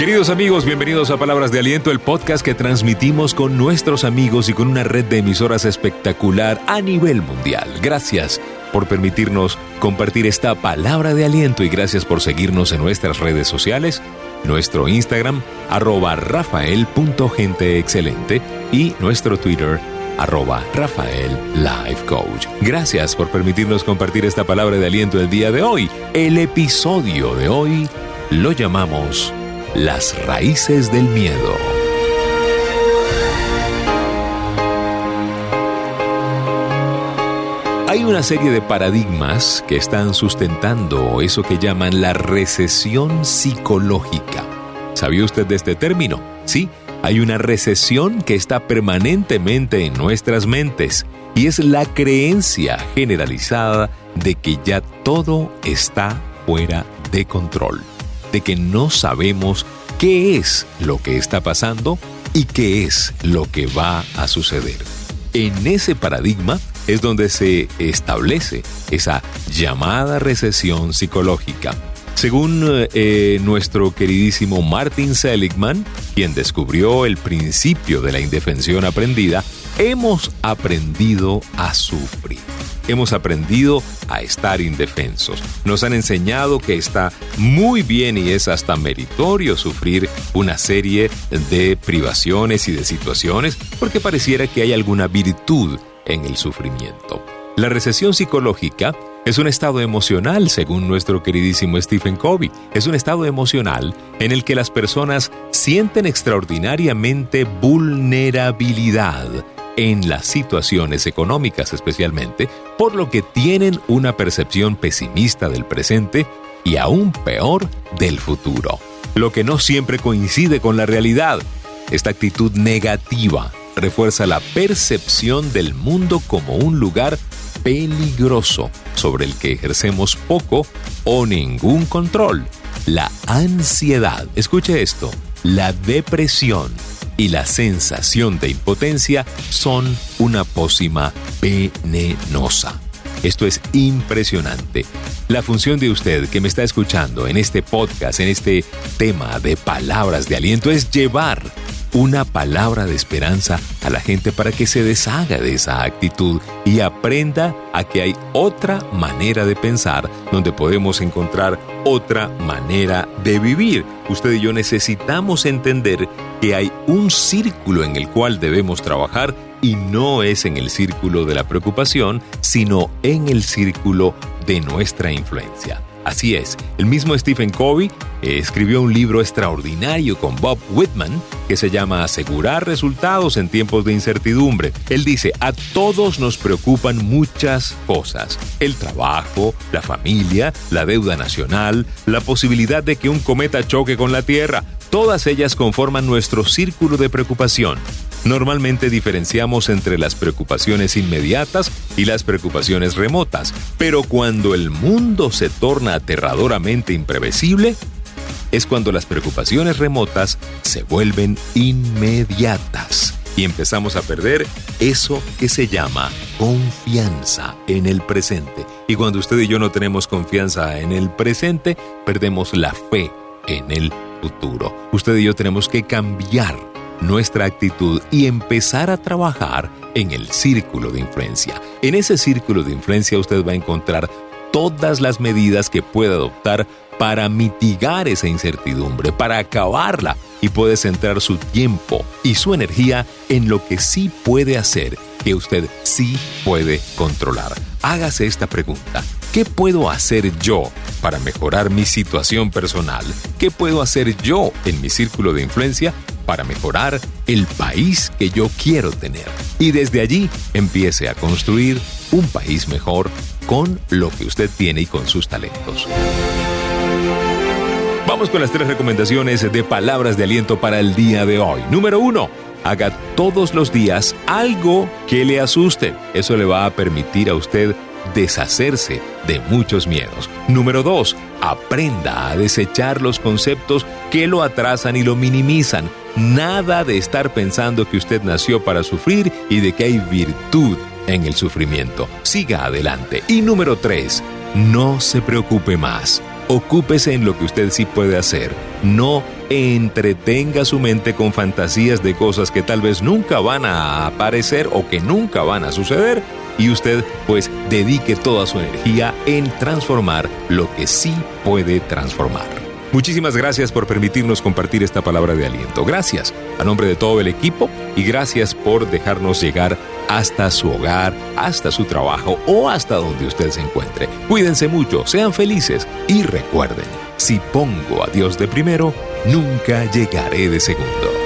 Queridos amigos, bienvenidos a Palabras de Aliento, el podcast que transmitimos con nuestros amigos y con una red de emisoras espectacular a nivel mundial. Gracias por permitirnos compartir esta palabra de aliento y gracias por seguirnos en nuestras redes sociales, nuestro Instagram, arroba rafael.genteexcelente y nuestro Twitter, arroba Rafael. Gracias por permitirnos compartir esta palabra de aliento el día de hoy. El episodio de hoy lo llamamos las raíces del miedo. Hay una serie de paradigmas que están sustentando eso que llaman la recesión psicológica. ¿Sabía usted de este término? Sí, hay una recesión que está permanentemente en nuestras mentes y es la creencia generalizada de que ya todo está fuera de control de que no sabemos qué es lo que está pasando y qué es lo que va a suceder. En ese paradigma es donde se establece esa llamada recesión psicológica. Según eh, nuestro queridísimo Martin Seligman, quien descubrió el principio de la indefensión aprendida, hemos aprendido a sufrir hemos aprendido a estar indefensos. Nos han enseñado que está muy bien y es hasta meritorio sufrir una serie de privaciones y de situaciones porque pareciera que hay alguna virtud en el sufrimiento. La recesión psicológica es un estado emocional, según nuestro queridísimo Stephen Covey. Es un estado emocional en el que las personas sienten extraordinariamente vulnerabilidad en las situaciones económicas especialmente, por lo que tienen una percepción pesimista del presente y aún peor del futuro, lo que no siempre coincide con la realidad. Esta actitud negativa refuerza la percepción del mundo como un lugar peligroso sobre el que ejercemos poco o ningún control. La ansiedad, escuche esto, la depresión, y la sensación de impotencia son una pócima venenosa. Esto es impresionante. La función de usted que me está escuchando en este podcast, en este tema de palabras de aliento, es llevar una palabra de esperanza a la gente para que se deshaga de esa actitud y aprenda a que hay otra manera de pensar donde podemos encontrar otra manera de vivir. Usted y yo necesitamos entender que hay un círculo en el cual debemos trabajar y no es en el círculo de la preocupación, sino en el círculo de nuestra influencia. Así es, el mismo Stephen Covey escribió un libro extraordinario con Bob Whitman que se llama Asegurar resultados en tiempos de incertidumbre. Él dice, a todos nos preocupan muchas cosas. El trabajo, la familia, la deuda nacional, la posibilidad de que un cometa choque con la Tierra. Todas ellas conforman nuestro círculo de preocupación. Normalmente diferenciamos entre las preocupaciones inmediatas y las preocupaciones remotas, pero cuando el mundo se torna aterradoramente imprevisible, es cuando las preocupaciones remotas se vuelven inmediatas y empezamos a perder eso que se llama confianza en el presente. Y cuando usted y yo no tenemos confianza en el presente, perdemos la fe en el futuro. Usted y yo tenemos que cambiar nuestra actitud y empezar a trabajar en el círculo de influencia. En ese círculo de influencia usted va a encontrar todas las medidas que pueda adoptar para mitigar esa incertidumbre, para acabarla y puede centrar su tiempo y su energía en lo que sí puede hacer, que usted sí puede controlar. Hágase esta pregunta. ¿Qué puedo hacer yo para mejorar mi situación personal? ¿Qué puedo hacer yo en mi círculo de influencia para mejorar el país que yo quiero tener. Y desde allí empiece a construir un país mejor con lo que usted tiene y con sus talentos. Vamos con las tres recomendaciones de palabras de aliento para el día de hoy. Número uno, haga todos los días algo que le asuste. Eso le va a permitir a usted deshacerse de muchos miedos. Número dos, aprenda a desechar los conceptos que lo atrasan y lo minimizan. Nada de estar pensando que usted nació para sufrir y de que hay virtud en el sufrimiento. Siga adelante. Y número 3. No se preocupe más. ocúpese en lo que usted sí puede hacer. No entretenga su mente con fantasías de cosas que tal vez nunca van a aparecer o que nunca van a suceder y usted pues dedique toda su energía en transformar lo que sí puede transformar. Muchísimas gracias por permitirnos compartir esta palabra de aliento. Gracias a nombre de todo el equipo y gracias por dejarnos llegar hasta su hogar, hasta su trabajo o hasta donde usted se encuentre. Cuídense mucho, sean felices y recuerden, si pongo a Dios de primero, nunca llegaré de segundo.